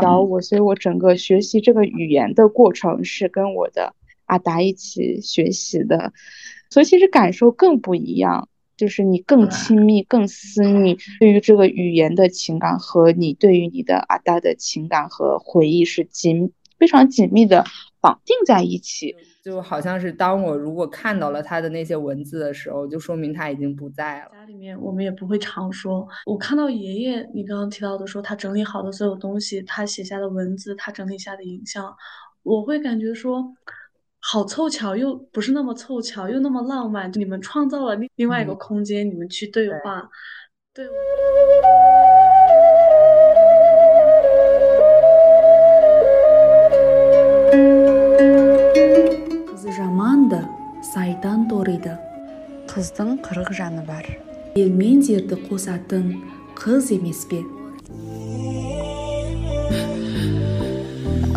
教我，所以我整个学习这个语言的过程是跟我的阿达一起学习的，所以其实感受更不一样，就是你更亲密、更私密，对于这个语言的情感和你对于你的阿达的情感和回忆是紧非常紧密的绑定在一起。就好像是当我如果看到了他的那些文字的时候，就说明他已经不在了。家里面我们也不会常说。我看到爷爷，你刚刚提到的说他整理好的所有东西，他写下的文字，他整理下的影像，我会感觉说，好凑巧，又不是那么凑巧，又那么浪漫。你们创造了另另外一个空间，你们去对话，对。сайдан ториды қыздың қырық жаны бар ел мен жерді қосатын қыз емес пе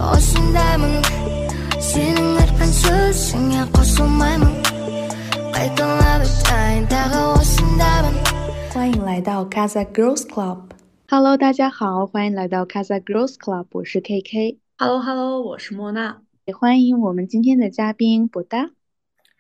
осындаймын сенің айтқан сөзіңе қосылмаймын қайталап айтайын тағы осындаймын 欢迎来到 Casa Girls Club。Hello，大家好，欢迎来到 Casa Girls Club，我是 KK。Hello，Hello，我是莫娜。也欢迎我们今天的嘉宾博达。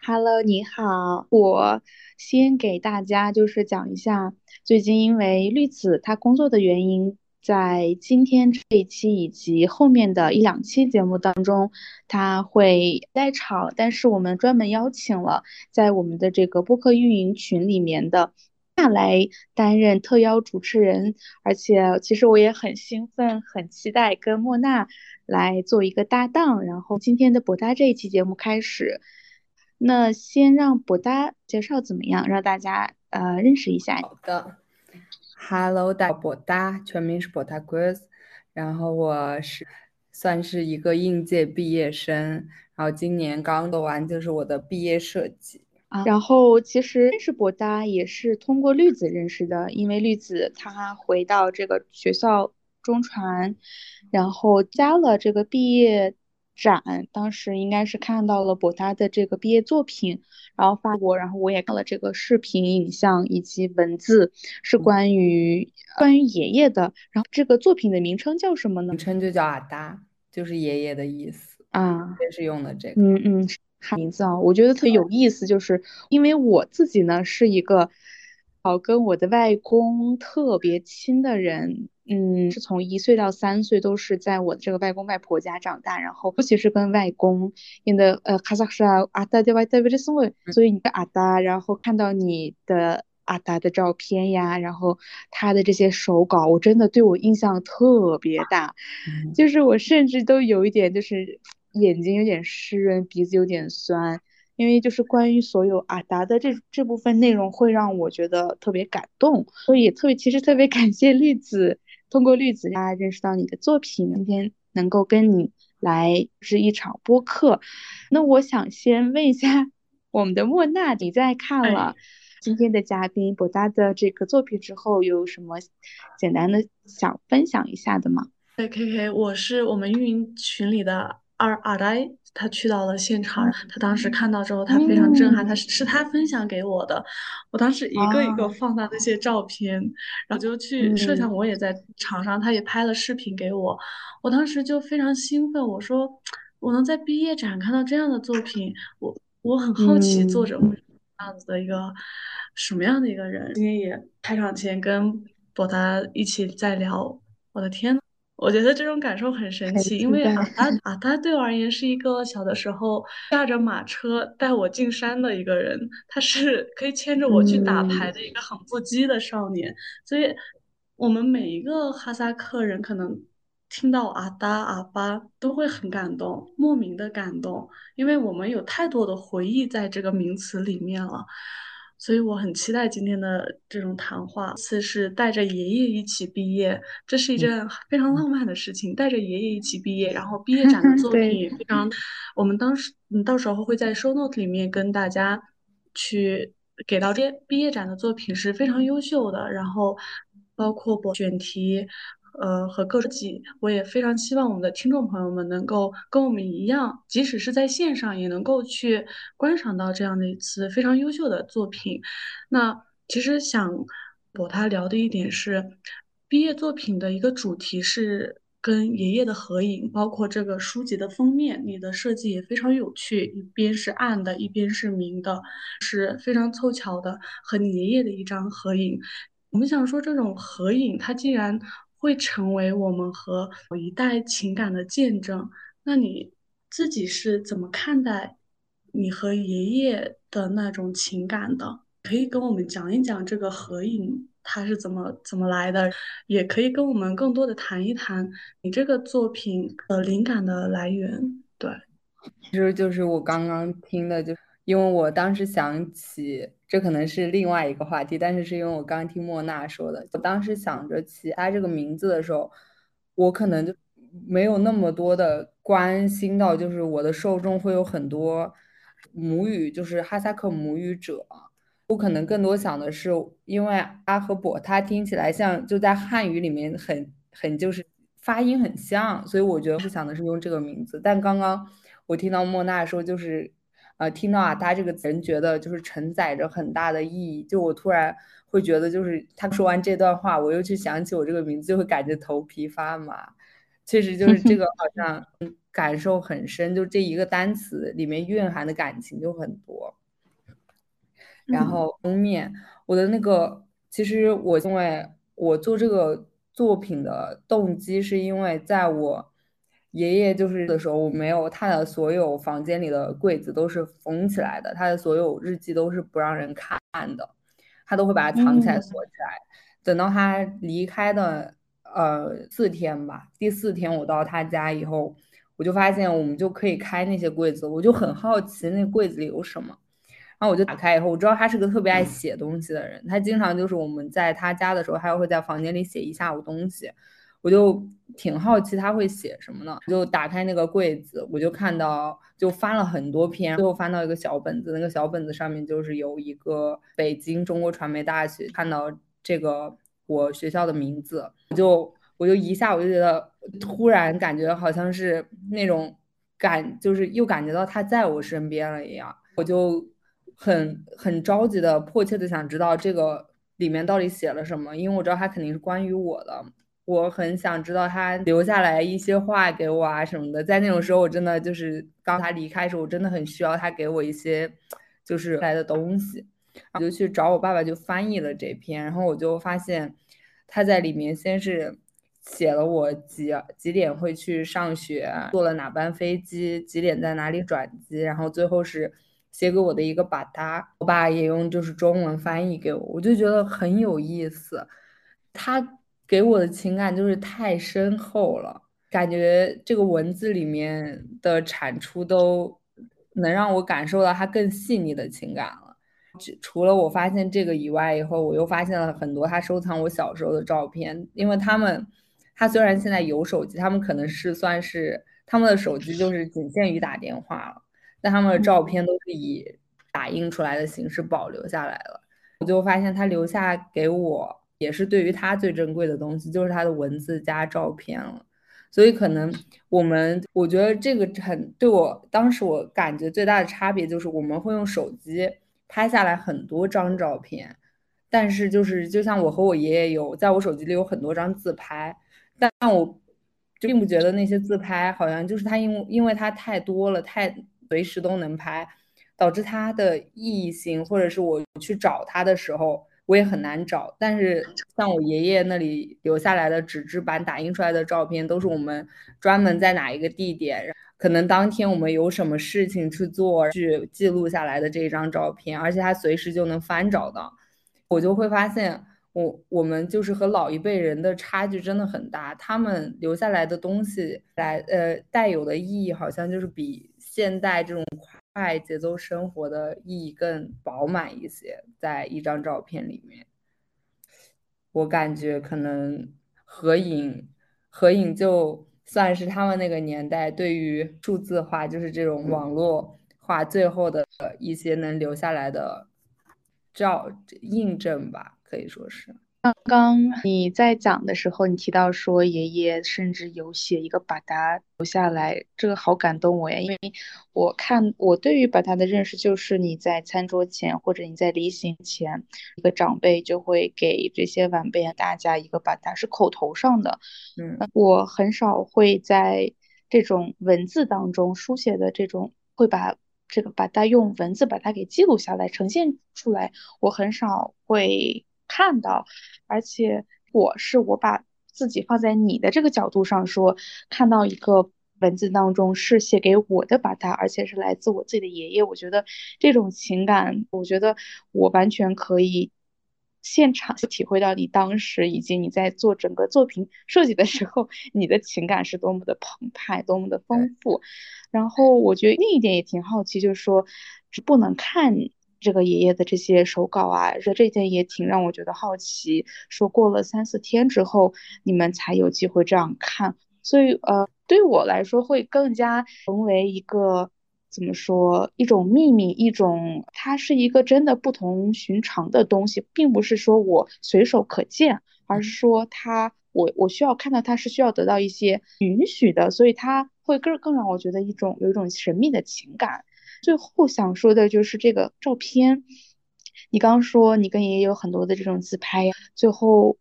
Hello，你好。我先给大家就是讲一下，最近因为绿子她工作的原因，在今天这一期以及后面的一两期节目当中，她会在场。但是我们专门邀请了在我们的这个播客运营群里面的娜来担任特邀主持人。而且其实我也很兴奋，很期待跟莫娜来做一个搭档。然后今天的博大这一期节目开始。那先让博达介绍怎么样，让大家呃认识一下。好的，Hello，大博达，全名是博达 Grace，然后我是算是一个应届毕业生，然后今年刚做完就是我的毕业设计啊。然后其实认识博达也是通过绿子认识的，因为绿子她回到这个学校中传，然后加了这个毕业。展当时应该是看到了博达的这个毕业作品，然后发过，然后我也看了这个视频、影像以及文字，是关于关于爷爷的。然后这个作品的名称叫什么呢？名称就叫阿达，就是爷爷的意思啊，也是用的这个。嗯嗯，名字啊，我觉得特别有意思，就是因为我自己呢是一个，好跟我的外公特别亲的人。嗯，是从一岁到三岁都是在我的这个外公外婆家长大，然后尤其是跟外公，因为呃卡萨克什阿达的外代为这送所以你的阿达，然后看到你的阿达的照片呀，然后他的这些手稿，我真的对我印象特别大，就是我甚至都有一点就是眼睛有点湿润，鼻子有点酸，因为就是关于所有阿达的这这部分内容会让我觉得特别感动，所以也特别其实特别感谢栗子。通过绿子家认识到你的作品，今天能够跟你来是一场播客。那我想先问一下我们的莫娜，你在看了今天的嘉宾博达的这个作品之后，有什么简单的想分享一下的吗？对，K K，我是我们运营群里的二阿呆。他去到了现场，他当时看到之后，他非常震撼。他是是他分享给我的，我当时一个一个放大那些照片，然后就去摄像，我也在场上，他也拍了视频给我。我当时就非常兴奋，我说我能在毕业展看到这样的作品，我我很好奇作者会这样子的一个什么样的一个人。今天也开场前跟博达一起在聊，我的天。我觉得这种感受很神奇，因为阿达阿达对我而言是一个小的时候驾着马车带我进山的一个人，他是可以牵着我去打牌的一个很不羁的少年。所以，我们每一个哈萨克人可能听到阿达阿巴都会很感动，莫名的感动，因为我们有太多的回忆在这个名词里面了。所以我很期待今天的这种谈话。次是带着爷爷一起毕业，这是一件非常浪漫的事情。带着爷爷一起毕业，然后毕业展的作品也非常，我们当时嗯到时候会在 show note 里面跟大家去给到这毕业展的作品是非常优秀的，然后包括选题。呃，和各级，我也非常希望我们的听众朋友们能够跟我们一样，即使是在线上，也能够去观赏到这样的一次非常优秀的作品。那其实想博他聊的一点是，毕业作品的一个主题是跟爷爷的合影，包括这个书籍的封面，你的设计也非常有趣，一边是暗的，一边是明的，是非常凑巧的和你爷爷的一张合影。我们想说，这种合影它竟然会成为我们和一代情感的见证，那你自己是怎么看待你和爷爷的那种情感的？可以跟我们讲一讲这个合影它是怎么怎么来的，也可以跟我们更多的谈一谈你这个作品的灵感的来源。对，其实就是我刚刚听的，就因为我当时想起。这可能是另外一个话题，但是是因为我刚听莫娜说的，我当时想着起他这个名字的时候，我可能就没有那么多的关心到，就是我的受众会有很多母语，就是哈萨克母语者，我可能更多想的是，因为阿和伯他听起来像就在汉语里面很很就是发音很像，所以我觉得是想的是用这个名字，但刚刚我听到莫娜说就是。呃，听到啊，他这个人觉得就是承载着很大的意义。就我突然会觉得，就是他说完这段话，我又去想起我这个名字，就会感觉头皮发麻。确实，就是这个好像感受很深，就这一个单词里面蕴含的感情就很多。然后封面，我的那个，其实我因为我做这个作品的动机，是因为在我。爷爷就是的时候，我没有他的所有房间里的柜子都是封起来的，他的所有日记都是不让人看的，他都会把它藏起来锁起来。等到他离开的呃四天吧，第四天我到他家以后，我就发现我们就可以开那些柜子，我就很好奇那柜子里有什么，然后我就打开以后，我知道他是个特别爱写东西的人，他经常就是我们在他家的时候，他会在房间里写一下午东西。我就挺好奇他会写什么呢？就打开那个柜子，我就看到就翻了很多篇，最后翻到一个小本子，那个小本子上面就是有一个北京中国传媒大学，看到这个我学校的名字，我就我就一下我就觉得突然感觉好像是那种感，就是又感觉到他在我身边了一样，我就很很着急的迫切的想知道这个里面到底写了什么，因为我知道他肯定是关于我的。我很想知道他留下来一些话给我啊什么的，在那种时候，我真的就是刚他离开的时候，我真的很需要他给我一些就是来的东西，我就去找我爸爸就翻译了这篇，然后我就发现他在里面先是写了我几几点会去上学，坐了哪班飞机，几点在哪里转机，然后最后是写给我的一个把他，我爸也用就是中文翻译给我，我就觉得很有意思，他。给我的情感就是太深厚了，感觉这个文字里面的产出都能让我感受到他更细腻的情感了。除了我发现这个以外，以后我又发现了很多他收藏我小时候的照片，因为他们，他虽然现在有手机，他们可能是算是他们的手机就是仅限于打电话了，但他们的照片都是以打印出来的形式保留下来了。我就发现他留下给我。也是对于他最珍贵的东西，就是他的文字加照片了。所以可能我们，我觉得这个很对我当时我感觉最大的差别就是，我们会用手机拍下来很多张照片，但是就是就像我和我爷爷有在我手机里有很多张自拍，但我并不觉得那些自拍好像就是他因为因为他太多了，太随时都能拍，导致它的意义性，或者是我去找他的时候。我也很难找，但是像我爷爷那里留下来的纸质版打印出来的照片，都是我们专门在哪一个地点，可能当天我们有什么事情去做，去记录下来的这一张照片，而且他随时就能翻找到。我就会发现，我我们就是和老一辈人的差距真的很大，他们留下来的东西来呃带有的意义，好像就是比现代这种。快节奏生活的意义更饱满一些，在一张照片里面，我感觉可能合影，合影就算是他们那个年代对于数字化，就是这种网络化最后的一些能留下来的照印证吧，可以说是。刚刚你在讲的时候，你提到说爷爷甚至有写一个把它留下来，这个好感动我呀！因为我看我对于把它的认识就是你在餐桌前或者你在离行前，一个长辈就会给这些晚辈大家一个把它是口头上的。嗯，我很少会在这种文字当中书写的这种会把这个把它用文字把它给记录下来呈现出来，我很少会。看到，而且我是我把自己放在你的这个角度上说，看到一个文字当中是写给我的，把它，而且是来自我自己的爷爷，我觉得这种情感，我觉得我完全可以现场就体会到你当时以及你在做整个作品设计的时候，你的情感是多么的澎湃，多么的丰富。然后我觉得另一点也挺好奇，就是说不能看。这个爷爷的这些手稿啊，这这件也挺让我觉得好奇。说过了三四天之后，你们才有机会这样看，所以呃，对我来说会更加成为一个怎么说一种秘密，一种它是一个真的不同寻常的东西，并不是说我随手可见，而是说它我我需要看到它是需要得到一些允许的，所以它会更更让我觉得一种有一种神秘的情感。最后想说的就是这个照片，你刚刚说你跟爷爷有很多的这种自拍，最后，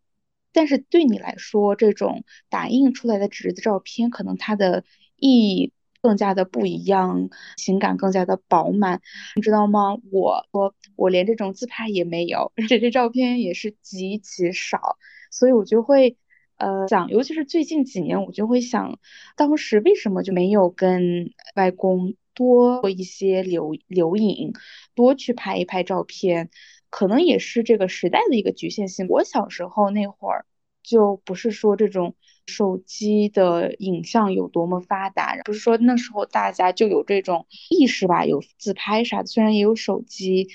但是对你来说，这种打印出来的纸的照片，可能它的意义更加的不一样，情感更加的饱满，你知道吗？我我我连这种自拍也没有，这些照片也是极其少，所以我就会呃想，尤其是最近几年，我就会想，当时为什么就没有跟外公。多做一些留留影，多去拍一拍照片，可能也是这个时代的一个局限性。我小时候那会儿，就不是说这种手机的影像有多么发达，不是说那时候大家就有这种意识吧，有自拍啥的。虽然也有手机，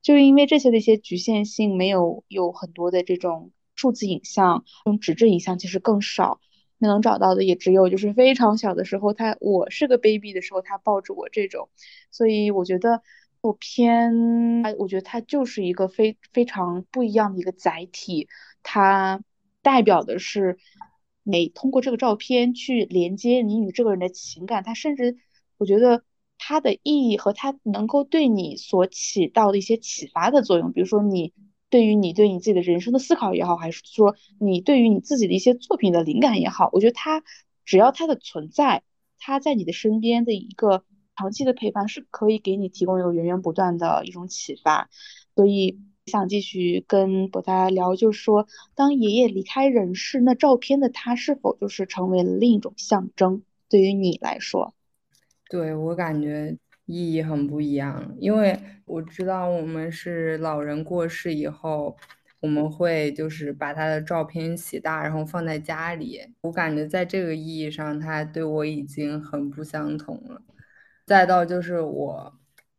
就因为这些的一些局限性，没有有很多的这种数字影像，用纸质影像其实更少。能找到的也只有就是非常小的时候，他我是个 baby 的时候，他抱着我这种，所以我觉得我偏，我觉得它就是一个非非常不一样的一个载体，它代表的是你通过这个照片去连接你与这个人的情感，它甚至我觉得它的意义和它能够对你所起到的一些启发的作用，比如说你。对于你对你自己的人生的思考也好，还是说你对于你自己的一些作品的灵感也好，我觉得它只要它的存在，它在你的身边的一个长期的陪伴，是可以给你提供一个源源不断的一种启发。所以想继续跟博大聊，就是说，当爷爷离开人世，那照片的他是否就是成为了另一种象征？对于你来说，对我感觉。意义很不一样，因为我知道我们是老人过世以后，我们会就是把他的照片洗大，然后放在家里。我感觉在这个意义上，他对我已经很不相同了。再到就是我，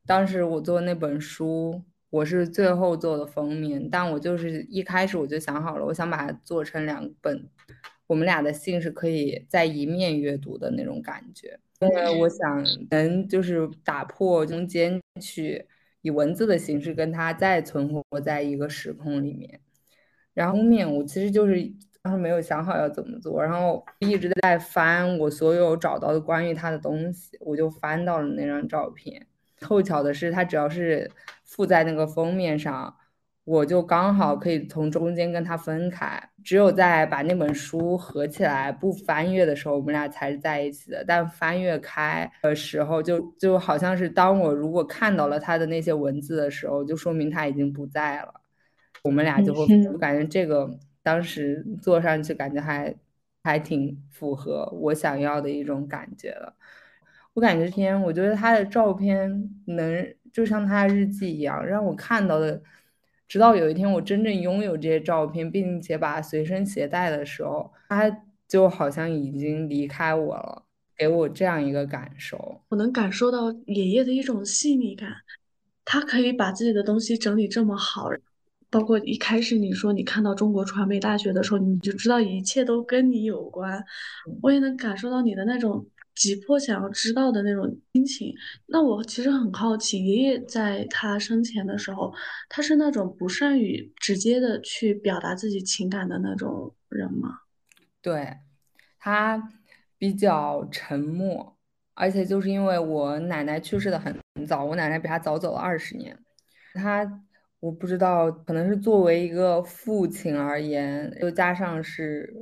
当时我做那本书，我是最后做的封面，但我就是一开始我就想好了，我想把它做成两本，我们俩的信是可以在一面阅读的那种感觉。因为我想能就是打破中间去以文字的形式跟它再存活在一个时空里面。然后封面我其实就是当时没有想好要怎么做，然后一直在翻我所有找到的关于他的东西，我就翻到了那张照片。凑巧的是，它只要是附在那个封面上。我就刚好可以从中间跟他分开，只有在把那本书合起来不翻阅的时候，我们俩才是在一起的。但翻阅开的时候，就就好像是当我如果看到了他的那些文字的时候，就说明他已经不在了。我们俩就会我感觉这个当时坐上去感觉还还挺符合我想要的一种感觉了。我感觉天，我觉得他的照片能就像他日记一样，让我看到的。直到有一天我真正拥有这些照片，并且把它随身携带的时候，它就好像已经离开我了，给我这样一个感受。我能感受到爷爷的一种细腻感，他可以把自己的东西整理这么好，包括一开始你说你看到中国传媒大学的时候，你就知道一切都跟你有关。我也能感受到你的那种急迫想要知道的那种心情。那我其实很好奇，爷爷在他生前的时候，他是那种不善于直接的去表达自己情感的那种人吗？对，他比较沉默，而且就是因为我奶奶去世的很早，我奶奶比他早走了二十年，他。我不知道，可能是作为一个父亲而言，又加上是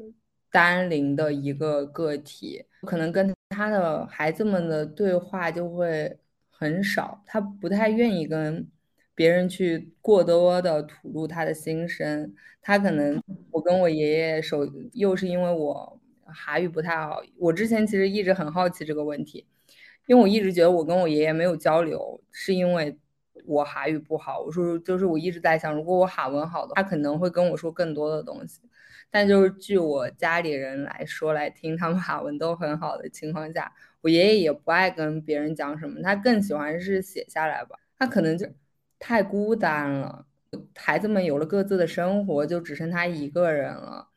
单零的一个个体，可能跟他的孩子们的对话就会很少。他不太愿意跟别人去过多的吐露他的心声。他可能，我跟我爷爷手，又是因为我韩语不太好。我之前其实一直很好奇这个问题，因为我一直觉得我跟我爷爷没有交流，是因为。我韩语不好，我说就是我一直在想，如果我韩文好的，他可能会跟我说更多的东西。但就是据我家里人来说来听，他们韩文都很好的情况下，我爷爷也不爱跟别人讲什么，他更喜欢是写下来吧。他可能就太孤单了，孩子们有了各自的生活，就只剩他一个人了。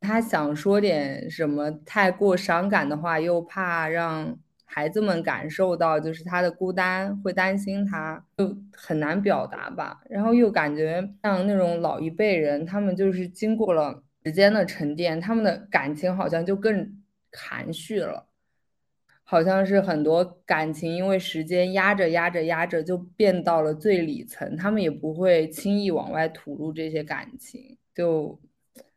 他想说点什么太过伤感的话，又怕让。孩子们感受到就是他的孤单，会担心他，就很难表达吧。然后又感觉像那种老一辈人，他们就是经过了时间的沉淀，他们的感情好像就更含蓄了，好像是很多感情因为时间压着压着压着，就变到了最里层，他们也不会轻易往外吐露这些感情，就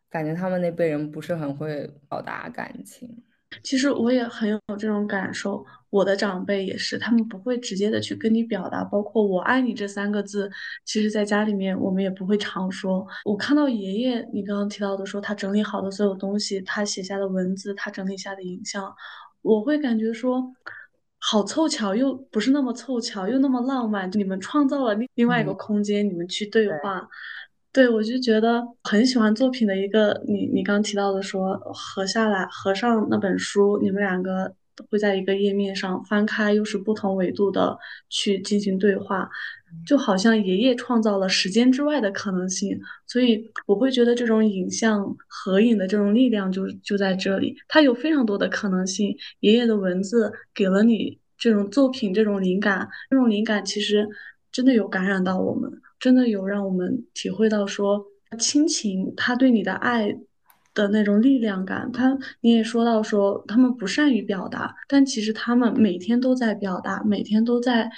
感觉他们那辈人不是很会表达感情。其实我也很有这种感受，我的长辈也是，他们不会直接的去跟你表达，包括“我爱你”这三个字，其实在家里面我们也不会常说。我看到爷爷，你刚刚提到的说他整理好的所有东西，他写下的文字，他整理下的影像，我会感觉说，好凑巧，又不是那么凑巧，又那么浪漫，你们创造了另另外一个空间，你们去对话。对，我就觉得很喜欢作品的一个，你你刚提到的说合下来合上那本书，你们两个会在一个页面上翻开，又是不同维度的去进行对话，就好像爷爷创造了时间之外的可能性，所以我会觉得这种影像合影的这种力量就就在这里，它有非常多的可能性。爷爷的文字给了你这种作品这种灵感，这种灵感其实真的有感染到我们。真的有让我们体会到说亲情，他对你的爱的那种力量感。他你也说到说他们不善于表达，但其实他们每天都在表达，每天都在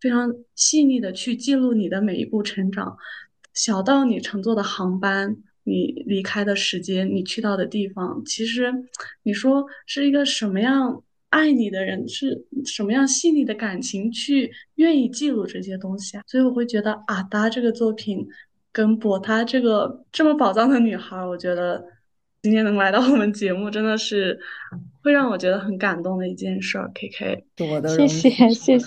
非常细腻的去记录你的每一步成长，小到你乘坐的航班，你离开的时间，你去到的地方。其实你说是一个什么样？爱你的人是什么样细腻的感情去愿意记录这些东西啊？所以我会觉得阿达这个作品跟博他这个这么宝藏的女孩，我觉得今天能来到我们节目，真的是会让我觉得很感动的一件事。K K，谢谢谢谢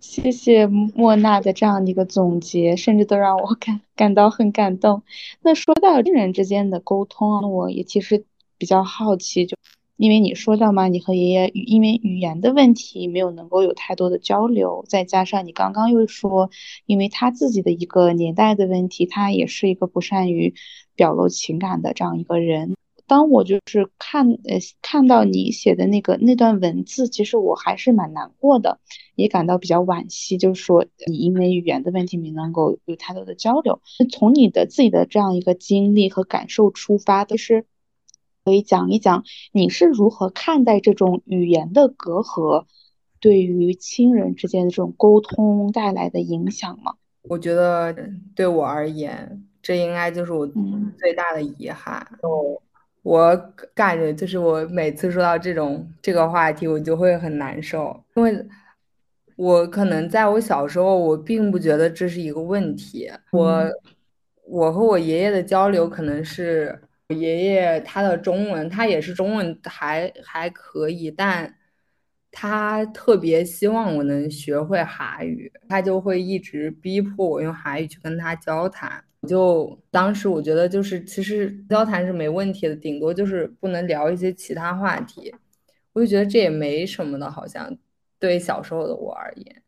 谢谢莫娜的这样的一个总结，甚至都让我感感到很感动。那说到亲人之间的沟通啊，我也其实比较好奇就。因为你说到嘛，你和爷爷因为语言的问题没有能够有太多的交流，再加上你刚刚又说，因为他自己的一个年代的问题，他也是一个不善于表露情感的这样一个人。当我就是看呃看到你写的那个那段文字，其实我还是蛮难过的，也感到比较惋惜，就是说你因为语言的问题没能够有太多的交流。从你的自己的这样一个经历和感受出发，其实。可以讲一讲你是如何看待这种语言的隔阂对于亲人之间的这种沟通带来的影响吗？我觉得对我而言，这应该就是我最大的遗憾。我感觉就是我每次说到这种这个话题，我就会很难受，因为我可能在我小时候，我并不觉得这是一个问题。我我和我爷爷的交流可能是。我爷爷他的中文，他也是中文还还可以，但他特别希望我能学会韩语，他就会一直逼迫我用韩语去跟他交谈。就当时我觉得，就是其实交谈是没问题的，顶多就是不能聊一些其他话题。我就觉得这也没什么的，好像对小时候的我而言。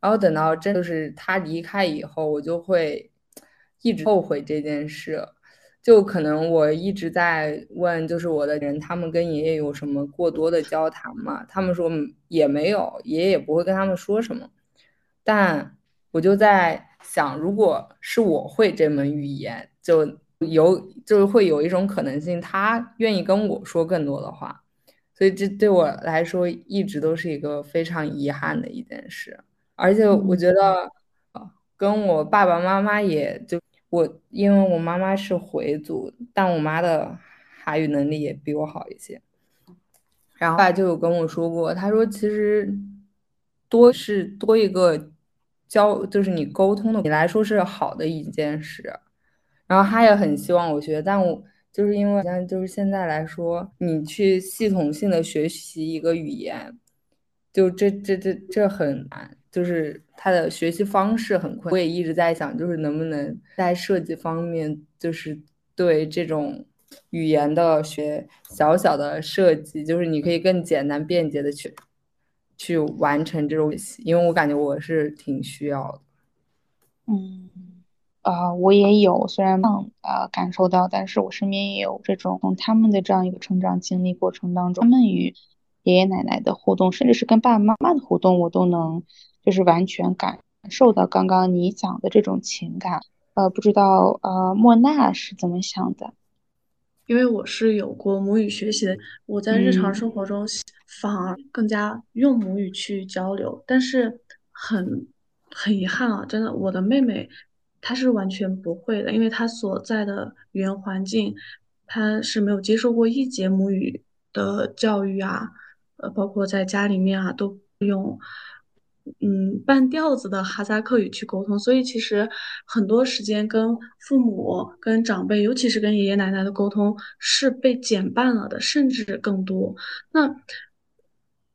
然后等到真就是他离开以后，我就会一直后悔这件事。就可能我一直在问，就是我的人，他们跟爷爷有什么过多的交谈吗？他们说也没有，爷爷也不会跟他们说什么。但我就在想，如果是我会这门语言，就有就是会有一种可能性，他愿意跟我说更多的话。所以这对我来说一直都是一个非常遗憾的一件事。而且我觉得，跟我爸爸妈妈也就。我因为我妈妈是回族，但我妈的韩语能力也比我好一些。然后爸就有跟我说过，他说其实多是多一个交，就是你沟通的，你来说是好的一件事。然后他也很希望我学，但我就是因为像就是现在来说，你去系统性的学习一个语言，就这这这这很难。就是他的学习方式很困，我也一直在想，就是能不能在设计方面，就是对这种语言的学小小的设计，就是你可以更简单便捷的去去完成这种，因为我感觉我是挺需要的。嗯，啊，我也有，虽然啊感受到，但是我身边也有这种他们的这样一个成长经历过程当中，他们与爷爷奶奶的互动，甚至是跟爸爸妈妈的互动，我都能。就是完全感受到刚刚你讲的这种情感，呃，不知道呃莫娜是怎么想的？因为我是有过母语学习的，我在日常生活中反而更加用母语去交流，但是很很遗憾啊，真的，我的妹妹她是完全不会的，因为她所在的语言环境，她是没有接受过一节母语的教育啊，呃，包括在家里面啊都用。嗯，半调子的哈萨克语去沟通，所以其实很多时间跟父母、跟长辈，尤其是跟爷爷奶奶的沟通是被减半了的，甚至更多。那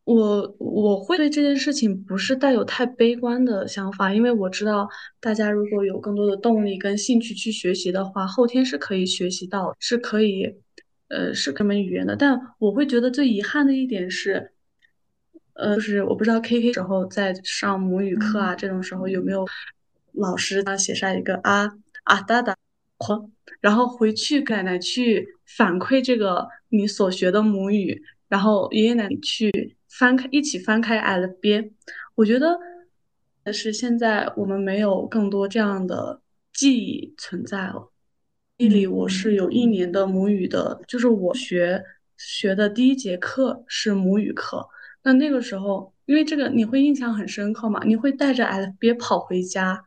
我我会对这件事情不是带有太悲观的想法，因为我知道大家如果有更多的动力跟兴趣去学习的话，后天是可以学习到，是可以，呃，是这门语言的。但我会觉得最遗憾的一点是。呃，就是我不知道 K K 时候在上母语课啊，这种时候有没有老师啊写下一个啊啊哒哒，然后回去奶奶去反馈这个你所学的母语，然后爷爷奶奶去翻开一起翻开 L 边我觉得是现在我们没有更多这样的记忆存在了。地理我是有一年的母语的，就是我学学的第一节课是母语课。那那个时候，因为这个你会印象很深刻嘛，你会带着 L B 跑回家，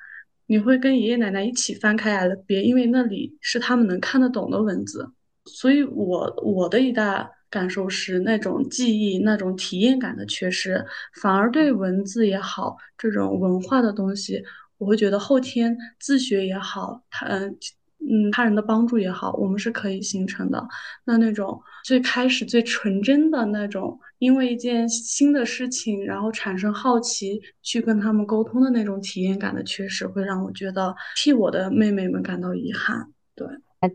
你会跟爷爷奶奶一起翻开 L B，因为那里是他们能看得懂的文字。所以，我我的一大感受是那种记忆、那种体验感的缺失，反而对文字也好，这种文化的东西，我会觉得后天自学也好，它嗯。嗯，他人的帮助也好，我们是可以形成的。那那种最开始最纯真的那种，因为一件新的事情，然后产生好奇去跟他们沟通的那种体验感的缺失，会让我觉得替我的妹妹们感到遗憾。对，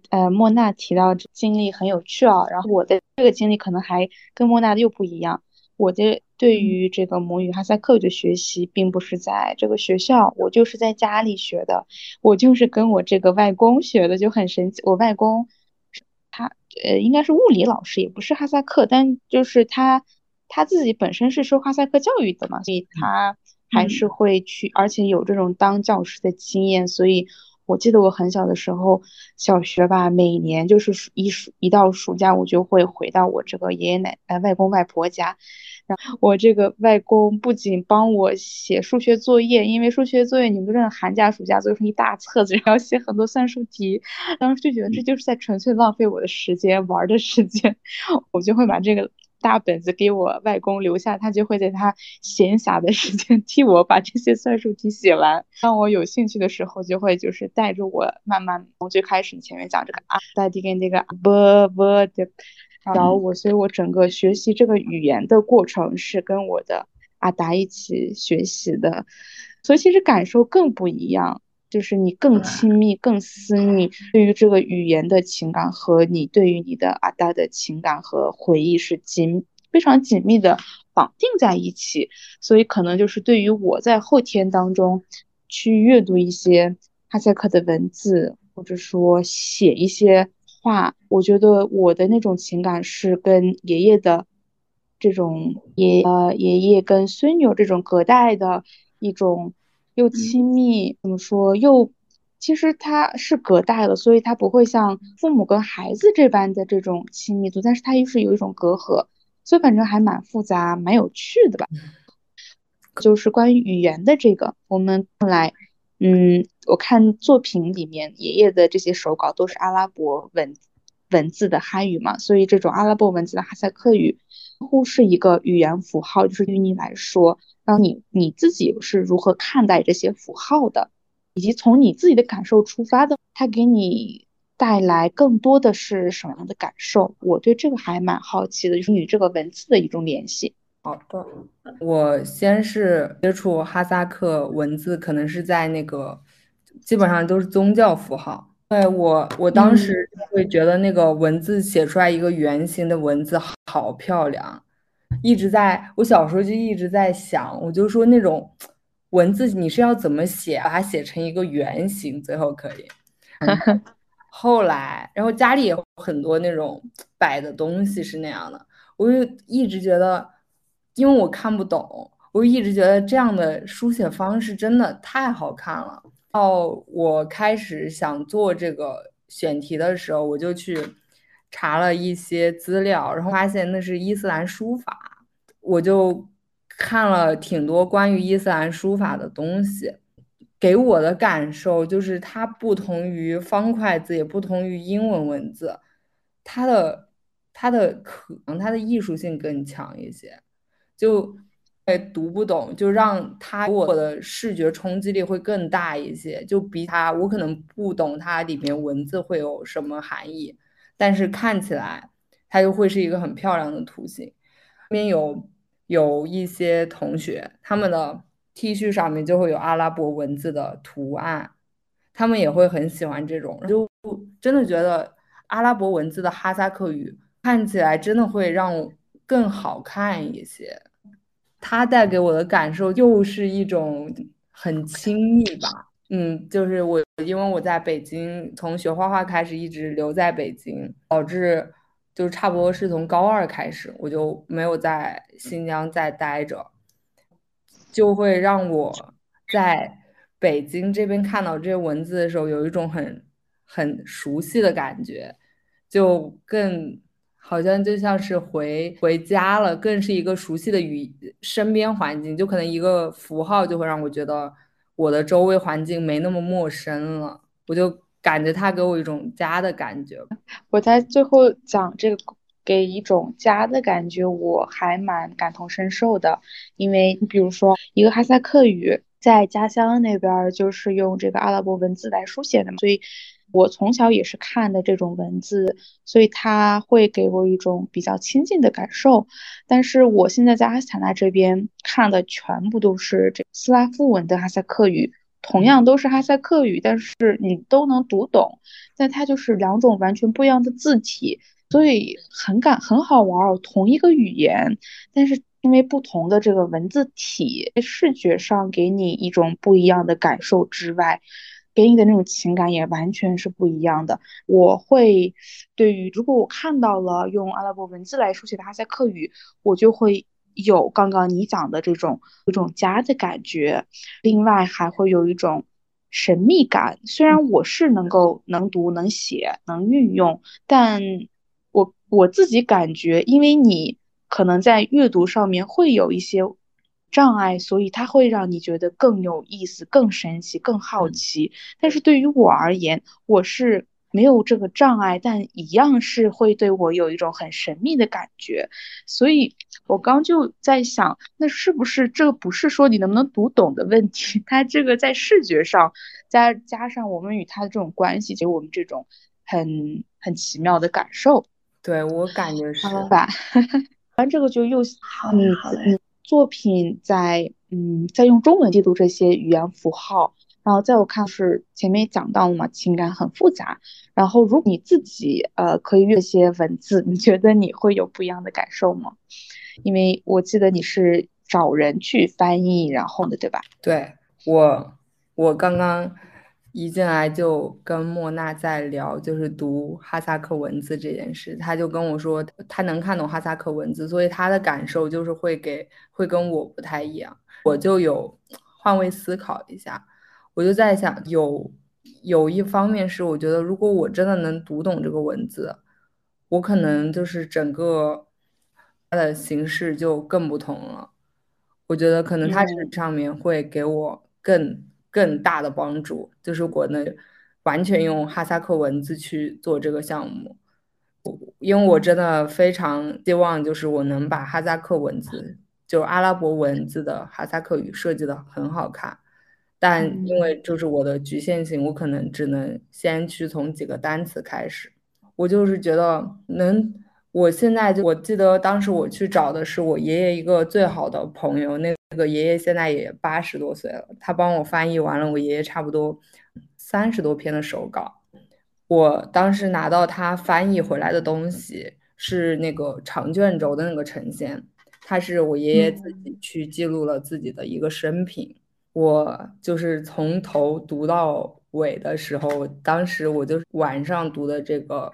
呃，莫娜提到经历很有趣啊，然后我的这个经历可能还跟莫娜又不一样。我的对于这个母语哈萨克语的学习，并不是在这个学校，我就是在家里学的。我就是跟我这个外公学的，就很神奇。我外公他呃，应该是物理老师，也不是哈萨克，但就是他他自己本身是受哈萨克教育的嘛，所以他还是会去，而且有这种当教师的经验。所以我记得我很小的时候，小学吧，每年就是暑一暑一到暑假，我就会回到我这个爷爷奶奶、外公外婆家。我这个外公不仅帮我写数学作业，因为数学作业你们都知道，寒假暑假做成一大册子，然后写很多算术题。当时就觉得这就是在纯粹浪费我的时间，玩的时间。我就会把这个大本子给我外公留下，他就会在他闲暇的时间 替我把这些算术题写完。当我有兴趣的时候，就会就是带着我慢慢从最开始你前面讲这个啊，带这个这个不不的。教我，所以我整个学习这个语言的过程是跟我的阿达一起学习的，所以其实感受更不一样，就是你更亲密、更私密，对于这个语言的情感和你对于你的阿达的情感和回忆是紧非常紧密的绑定在一起，所以可能就是对于我在后天当中去阅读一些哈塞克的文字。或者说写一些话，我觉得我的那种情感是跟爷爷的这种爷呃爷爷跟孙女这种隔代的一种又亲密，怎么说又。其实他是隔代了，所以他不会像父母跟孩子这般的这种亲密度，但是他又是有一种隔阂，所以反正还蛮复杂、蛮有趣的吧。就是关于语言的这个，我们来，嗯，我看作品里面爷爷的这些手稿都是阿拉伯文文字的汉语嘛，所以这种阿拉伯文字的哈萨克语几乎是一个语言符号，就是对你来说，让你你自己是如何看待这些符号的？以及从你自己的感受出发的，它给你带来更多的是什么样的感受？我对这个还蛮好奇的，就是与这个文字的一种联系。好的，我先是接触哈萨克文字，可能是在那个基本上都是宗教符号。对我，我当时会觉得那个文字写出来一个圆形的文字好漂亮，一直在我小时候就一直在想，我就说那种。文字你是要怎么写？把它写成一个圆形，最后可以。后来，然后家里也有很多那种摆的东西是那样的，我就一直觉得，因为我看不懂，我就一直觉得这样的书写方式真的太好看了。到我开始想做这个选题的时候，我就去查了一些资料，然后发现那是伊斯兰书法，我就。看了挺多关于伊斯兰书法的东西，给我的感受就是它不同于方块字，也不同于英文文字，它的它的可能它的艺术性更强一些，就哎读不懂，就让它我的视觉冲击力会更大一些，就比它我可能不懂它里面文字会有什么含义，但是看起来它就会是一个很漂亮的图形，后面有。有一些同学，他们的 T 恤上面就会有阿拉伯文字的图案，他们也会很喜欢这种，就真的觉得阿拉伯文字的哈萨克语看起来真的会让更好看一些。它带给我的感受又是一种很亲密吧，嗯，就是我因为我在北京，从学画画开始一直留在北京，导致。就差不多是从高二开始，我就没有在新疆再待着，就会让我在北京这边看到这些文字的时候，有一种很很熟悉的感觉，就更好像就像是回回家了，更是一个熟悉的语身边环境，就可能一个符号就会让我觉得我的周围环境没那么陌生了，我就。感觉它给我一种家的感觉。我在最后讲这个给一种家的感觉，我还蛮感同身受的。因为你比如说一个哈萨克语，在家乡那边儿就是用这个阿拉伯文字来书写的嘛，所以我从小也是看的这种文字，所以它会给我一种比较亲近的感受。但是我现在在阿斯塔纳这边看的全部都是这斯拉夫文的哈萨克语。同样都是哈萨克语，但是你都能读懂，但它就是两种完全不一样的字体，所以很感很好玩。同一个语言，但是因为不同的这个文字体，视觉上给你一种不一样的感受之外，给你的那种情感也完全是不一样的。我会对于如果我看到了用阿拉伯文字来书写的哈萨克语，我就会。有刚刚你讲的这种一种家的感觉，另外还会有一种神秘感。虽然我是能够能读能写能运用，但我我自己感觉，因为你可能在阅读上面会有一些障碍，所以它会让你觉得更有意思、更神奇、更好奇。但是对于我而言，我是。没有这个障碍，但一样是会对我有一种很神秘的感觉，所以我刚就在想，那是不是这个不是说你能不能读懂的问题？它这个在视觉上加加上我们与它的这种关系，就我们这种很很奇妙的感受。对我感觉是吧？完这个就又你你作品在嗯在用中文记录这些语言符号。然后在我看是前面讲到了嘛，情感很复杂。然后如果你自己呃可以阅些文字，你觉得你会有不一样的感受吗？因为我记得你是找人去翻译，然后的对吧？对我，我刚刚一进来就跟莫娜在聊，就是读哈萨克文字这件事。他就跟我说，他能看懂哈萨克文字，所以他的感受就是会给会跟我不太一样。我就有换位思考一下，我就在想，有有一方面是我觉得，如果我真的能读懂这个文字，我可能就是整个它的形式就更不同了。我觉得可能它这上面会给我更。更大的帮助就是我能完全用哈萨克文字去做这个项目，因为我真的非常希望就是我能把哈萨克文字，就阿拉伯文字的哈萨克语设计的很好看，但因为就是我的局限性，我可能只能先去从几个单词开始。我就是觉得能，我现在就我记得当时我去找的是我爷爷一个最好的朋友那。这个爷爷现在也八十多岁了，他帮我翻译完了我爷爷差不多三十多篇的手稿。我当时拿到他翻译回来的东西是那个长卷轴的那个呈现，他是我爷爷自己去记录了自己的一个生平。我就是从头读到尾的时候，当时我就晚上读的这个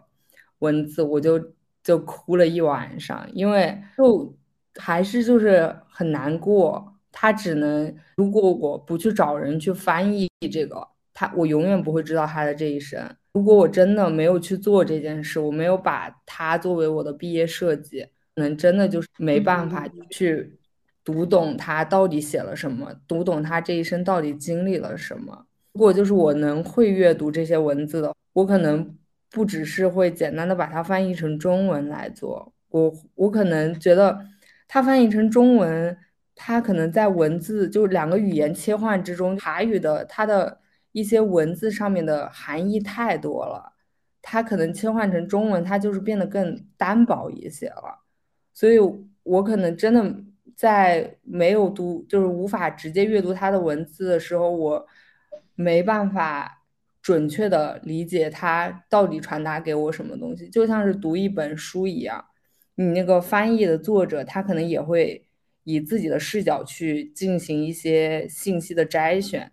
文字，我就就哭了一晚上，因为就。还是就是很难过，他只能如果我不去找人去翻译这个，他我永远不会知道他的这一生。如果我真的没有去做这件事，我没有把它作为我的毕业设计，可能真的就是没办法去读懂他到底写了什么，读懂他这一生到底经历了什么。如果就是我能会阅读这些文字的，我可能不只是会简单的把它翻译成中文来做，我我可能觉得。它翻译成中文，它可能在文字就两个语言切换之中，法语的它的一些文字上面的含义太多了，它可能切换成中文，它就是变得更单薄一些了。所以，我可能真的在没有读，就是无法直接阅读它的文字的时候，我没办法准确的理解它到底传达给我什么东西，就像是读一本书一样。你那个翻译的作者，他可能也会以自己的视角去进行一些信息的摘选，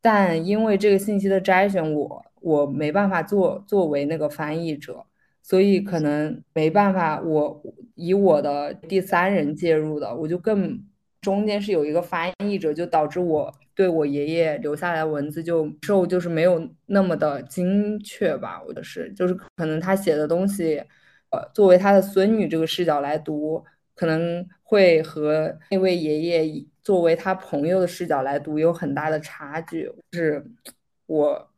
但因为这个信息的摘选，我我没办法做作为那个翻译者，所以可能没办法，我以我的第三人介入的，我就更中间是有一个翻译者，就导致我对我爷爷留下来文字就受就是没有那么的精确吧，我的是就是可能他写的东西。呃，作为他的孙女这个视角来读，可能会和那位爷爷作为他朋友的视角来读有很大的差距，是我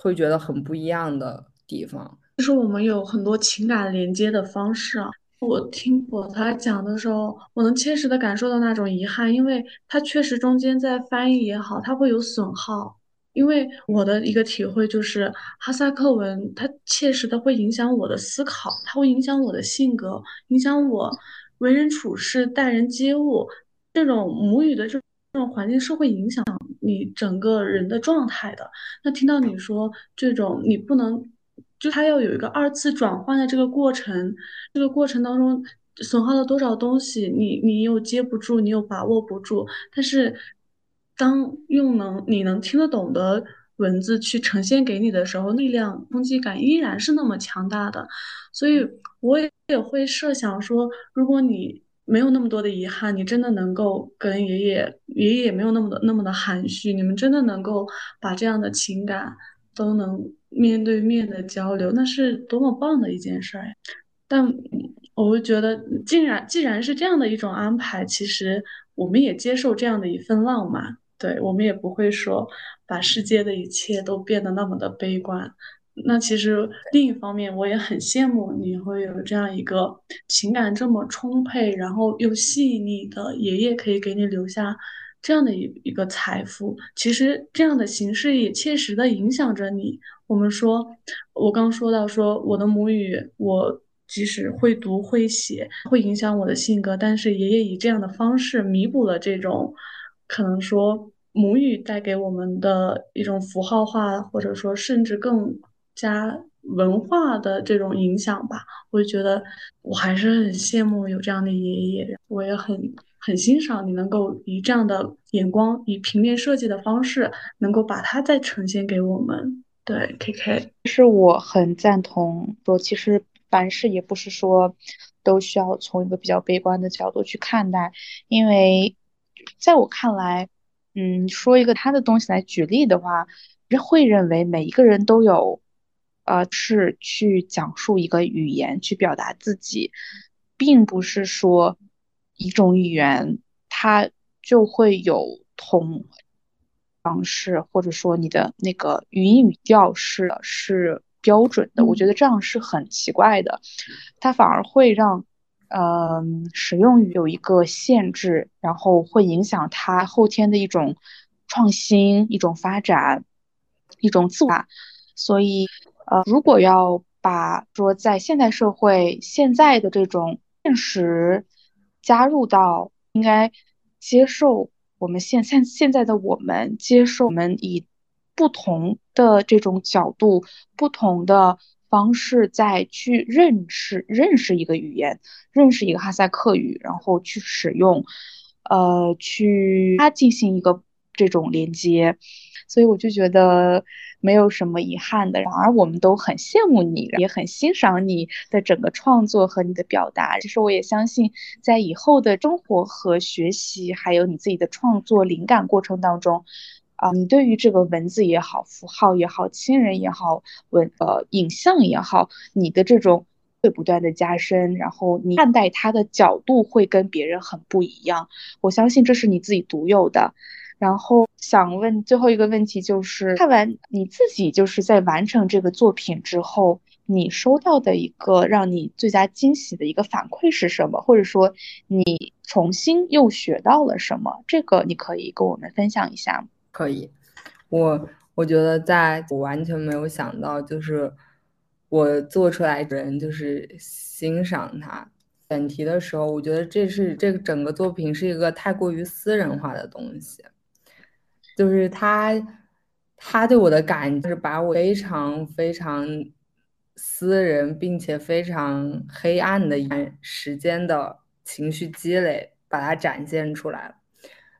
会觉得很不一样的地方。就是我们有很多情感连接的方式啊。我听我他讲的时候，我能切实的感受到那种遗憾，因为他确实中间在翻译也好，他会有损耗。因为我的一个体会就是，哈萨克文它切实的会影响我的思考，它会影响我的性格，影响我为人处事、待人接物。这种母语的这这种环境是会影响你整个人的状态的。那听到你说这种，你不能就它要有一个二次转换的这个过程，这个过程当中损耗了多少东西，你你又接不住，你又把握不住，但是。当用能你能听得懂的文字去呈现给你的时候，力量冲击感依然是那么强大的。所以我也也会设想说，如果你没有那么多的遗憾，你真的能够跟爷爷，爷爷也没有那么的那么的含蓄，你们真的能够把这样的情感都能面对面的交流，那是多么棒的一件事儿！但我会觉得，既然既然是这样的一种安排，其实我们也接受这样的一份浪漫。对我们也不会说把世界的一切都变得那么的悲观。那其实另一方面，我也很羡慕你会有这样一个情感这么充沛，然后又细腻的爷爷，可以给你留下这样的一一个财富。其实这样的形式也切实的影响着你。我们说，我刚说到说我的母语，我即使会读会写，会影响我的性格，但是爷爷以这样的方式弥补了这种。可能说母语带给我们的一种符号化，或者说甚至更加文化的这种影响吧，我就觉得我还是很羡慕有这样的爷爷，我也很很欣赏你能够以这样的眼光，以平面设计的方式，能够把它再呈现给我们。对，K K，是我很赞同说，其实凡事也不是说都需要从一个比较悲观的角度去看待，因为在我看来，嗯，说一个他的东西来举例的话，会认为每一个人都有，呃，是去讲述一个语言去表达自己，并不是说。一种语言，它就会有同方式，或者说你的那个语音语调是是标准的。我觉得这样是很奇怪的，它反而会让嗯使用语有一个限制，然后会影响他后天的一种创新、一种发展、一种自我。所以呃，如果要把说在现代社会现在的这种现实。加入到应该接受我们现现现在的我们接受我们以不同的这种角度、不同的方式再去认识认识一个语言，认识一个哈萨克语，然后去使用，呃，去它进行一个这种连接，所以我就觉得。没有什么遗憾的，反而我们都很羡慕你，也很欣赏你的整个创作和你的表达。其实我也相信，在以后的生活和学习，还有你自己的创作灵感过程当中，啊，你对于这个文字也好、符号也好、亲人也好、文呃影像也好，你的这种会不断的加深，然后你看待它的角度会跟别人很不一样。我相信这是你自己独有的。然后想问最后一个问题，就是看完你自己就是在完成这个作品之后，你收到的一个让你最佳惊喜的一个反馈是什么？或者说你重新又学到了什么？这个你可以跟我们分享一下。可以，我我觉得在我完全没有想到，就是我做出来的人就是欣赏他。选题的时候，我觉得这是这个整个作品是一个太过于私人化的东西。就是他，他对我的感就是把我非常非常私人，并且非常黑暗的一段时间的情绪积累，把它展现出来了。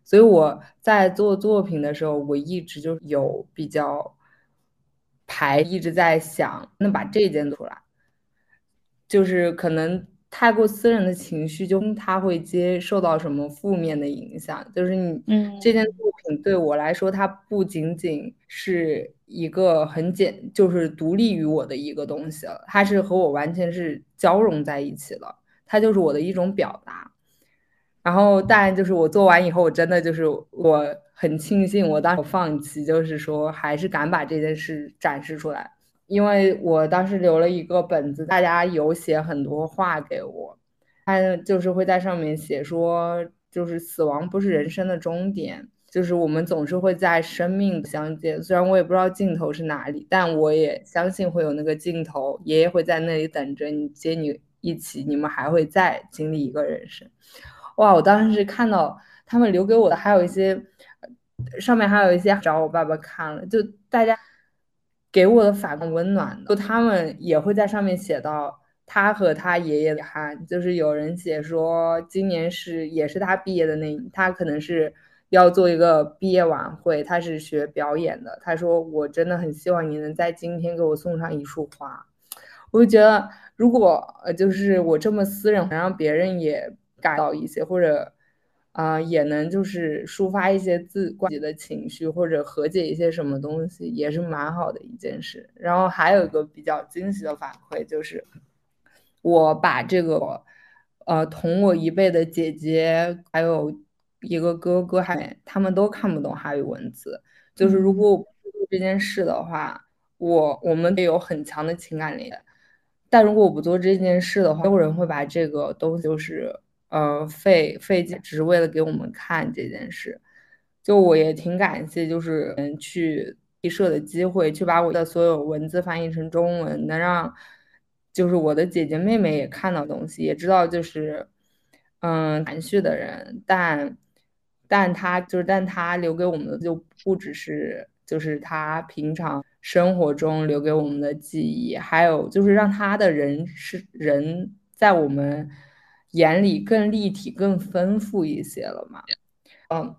所以我在做作品的时候，我一直就有比较排，一直在想，那把这件出来，就是可能。太过私人的情绪，就他会接受到什么负面的影响？就是你，嗯，这件作品对我来说，它不仅仅是一个很简，就是独立于我的一个东西了，它是和我完全是交融在一起了，它就是我的一种表达。然后，但就是我做完以后，我真的就是我很庆幸，我当时放弃，就是说还是敢把这件事展示出来。因为我当时留了一个本子，大家有写很多话给我，他就是会在上面写说，就是死亡不是人生的终点，就是我们总是会在生命相见。虽然我也不知道尽头是哪里，但我也相信会有那个尽头。爷爷会在那里等着你，接你一起，你们还会再经历一个人生。哇！我当时看到他们留给我的还有一些，上面还有一些找我爸爸看了，就大家。给我的反馈温暖，就他们也会在上面写到他和他爷爷的憾，就是有人写说今年是也是他毕业的那，他可能是要做一个毕业晚会，他是学表演的，他说我真的很希望你能在今天给我送上一束花，我就觉得如果呃就是我这么私人，能让别人也感到一些或者。啊，也能就是抒发一些自己的情绪，或者和解一些什么东西，也是蛮好的一件事。然后还有一个比较惊喜的反馈，就是我把这个呃同我一辈的姐姐，还有一个哥哥，还他们都看不懂汉语文字。就是如果我不做这件事的话，我我们得有很强的情感连。但如果我不做这件事的话，没有人会把这个东西就是。呃，费费劲，只是为了给我们看这件事。就我也挺感谢，就是嗯，去毕设的机会，去把我的所有文字翻译成中文，能让就是我的姐姐妹妹也看到东西，也知道就是嗯含蓄的人，但但他就是但他留给我们的就不只是就是他平常生活中留给我们的记忆，还有就是让他的人是人在我们。眼里更立体、更丰富一些了嘛。嗯，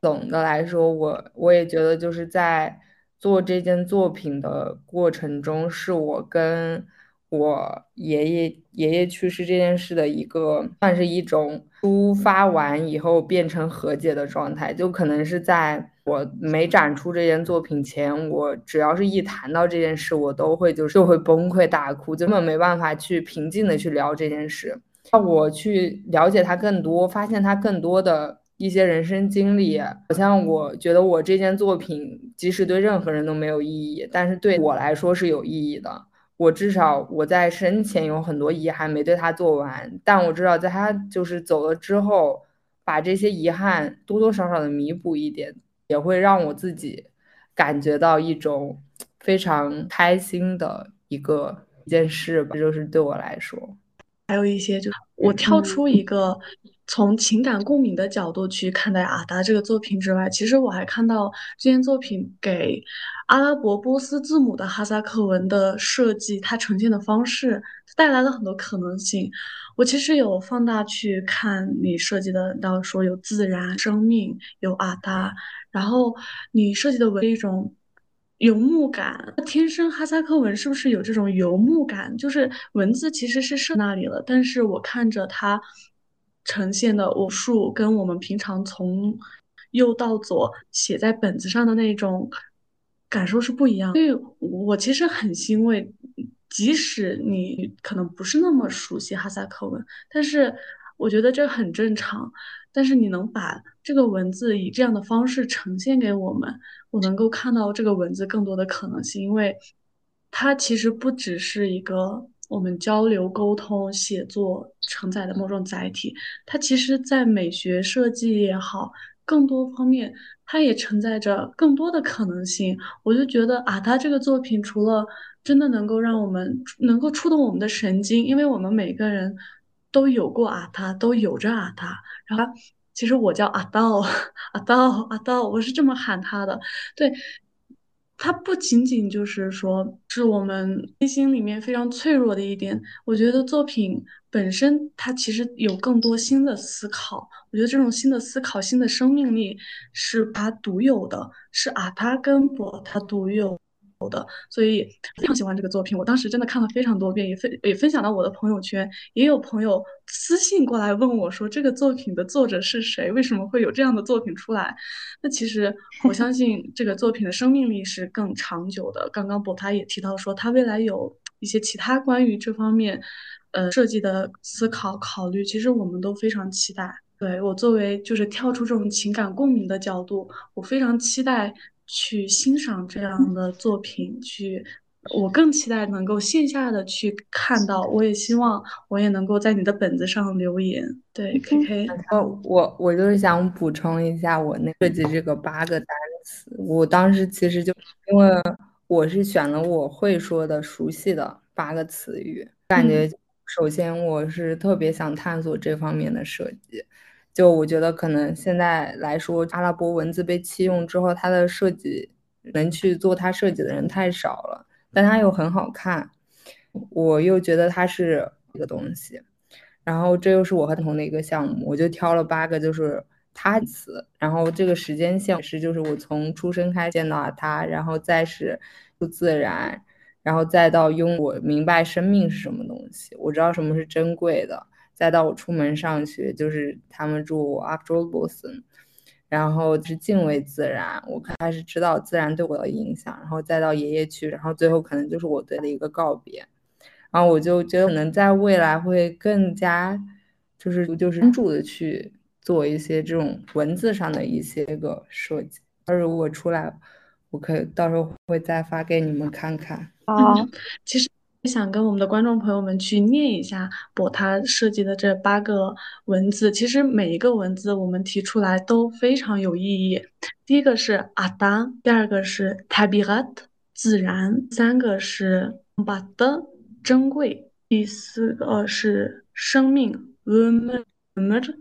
总的来说，我我也觉得就是在做这件作品的过程中，是我跟我爷爷爷爷去世这件事的一个，算是一种抒发完以后变成和解的状态。就可能是在我没展出这件作品前，我只要是一谈到这件事，我都会就是就会崩溃大哭，根本没办法去平静的去聊这件事。让我去了解他更多，发现他更多的一些人生经历，好像我觉得我这件作品即使对任何人都没有意义，但是对我来说是有意义的。我至少我在生前有很多遗憾没对他做完，但我知道在他就是走了之后，把这些遗憾多多少少的弥补一点，也会让我自己感觉到一种非常开心的一个一件事吧。就是对我来说，还有一些就我跳出一个。从情感共鸣的角度去看待阿达这个作品之外，其实我还看到这件作品给阿拉伯波斯字母的哈萨克文的设计，它呈现的方式带来了很多可能性。我其实有放大去看你设计的，到说有自然、生命，有阿达，然后你设计的为一种游牧感。天生哈萨克文是不是有这种游牧感？就是文字其实是设那里了，但是我看着它。呈现的武术跟我们平常从右到左写在本子上的那种感受是不一样。所以我其实很欣慰，即使你可能不是那么熟悉哈萨克文，但是我觉得这很正常。但是你能把这个文字以这样的方式呈现给我们，我能够看到这个文字更多的可能性，因为它其实不只是一个。我们交流、沟通、写作承载的某种载体，它其实，在美学设计也好，更多方面，它也承载着更多的可能性。我就觉得啊，他这个作品除了真的能够让我们能够触动我们的神经，因为我们每个人都有过啊，他都有着啊，他。然后，其实我叫阿道，阿道，阿道，我是这么喊他的。对。他不仅仅就是说是我们内心里面非常脆弱的一点，我觉得作品本身它其实有更多新的思考，我觉得这种新的思考、新的生命力是它独有的，是阿他跟博他独有。的，所以非常喜欢这个作品。我当时真的看了非常多遍，也分也分享到我的朋友圈。也有朋友私信过来问我，说这个作品的作者是谁？为什么会有这样的作品出来？那其实我相信这个作品的生命力是更长久的。刚刚博他也提到说，他未来有一些其他关于这方面呃设计的思考考虑，其实我们都非常期待。对我作为就是跳出这种情感共鸣的角度，我非常期待。去欣赏这样的作品，去，我更期待能够线下的去看到。我也希望我也能够在你的本子上留言。对，K K，我我我就是想补充一下，我那设计这个八个单词，我当时其实就因为我是选了我会说的、熟悉的八个词语，感觉首先我是特别想探索这方面的设计。就我觉得可能现在来说，阿拉伯文字被弃用之后，它的设计能去做它设计的人太少了，但它又很好看，我又觉得它是一个东西，然后这又是我和同的一个项目，我就挑了八个就是它词，然后这个时间线是就是我从出生开始见到它，然后再是不自然，然后再到用我明白生命是什么东西，我知道什么是珍贵的。再到我出门上学，就是他们住 After Boston，然后是敬畏自然，我开始知道自然对我的影响，然后再到爷爷去，然后最后可能就是我对的一个告别，然后我就觉得可能在未来会更加就是就是专注的去做一些这种文字上的一些个设计，而如果出来，我可以到时候会再发给你们看看。啊，其实。想跟我们的观众朋友们去念一下博他设计的这八个文字，其实每一个文字我们提出来都非常有意义。第一个是阿达，第二个是 tabiat 自然，三个是 bad 珍贵，第四个是生命 umr umr，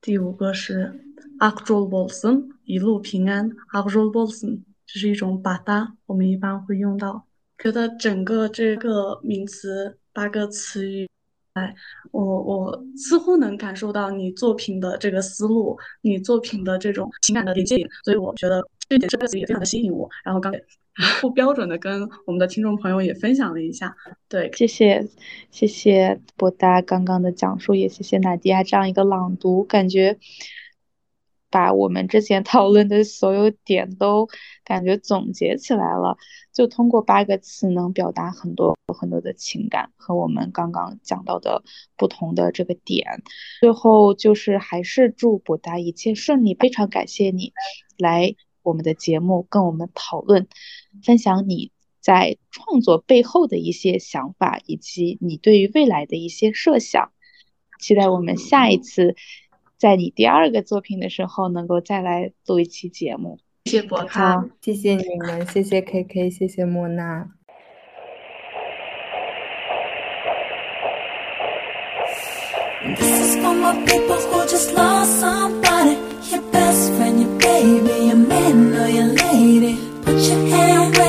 第五个是 akjol bolsun 一路平安 akjol bolsun，这是一种巴达，我们一般会用到。觉得整个这个名词八个词语哎，我我似乎能感受到你作品的这个思路，你作品的这种情感的连接点，所以我觉得这点这个词也非常的吸引我。然后刚 不标准的跟我们的听众朋友也分享了一下，对，谢谢谢谢博达刚刚的讲述，也谢谢娜迪亚这样一个朗读，感觉。把我们之前讨论的所有点都感觉总结起来了，就通过八个词能表达很多很多的情感和我们刚刚讲到的不同的这个点。最后就是还是祝博达一切顺利，非常感谢你来我们的节目跟我们讨论，分享你在创作背后的一些想法以及你对于未来的一些设想。期待我们下一次。在你第二个作品的时候，能够再来录一期节目。谢谢博康，谢谢你们，谢谢 KK，谢谢莫娜。Bye.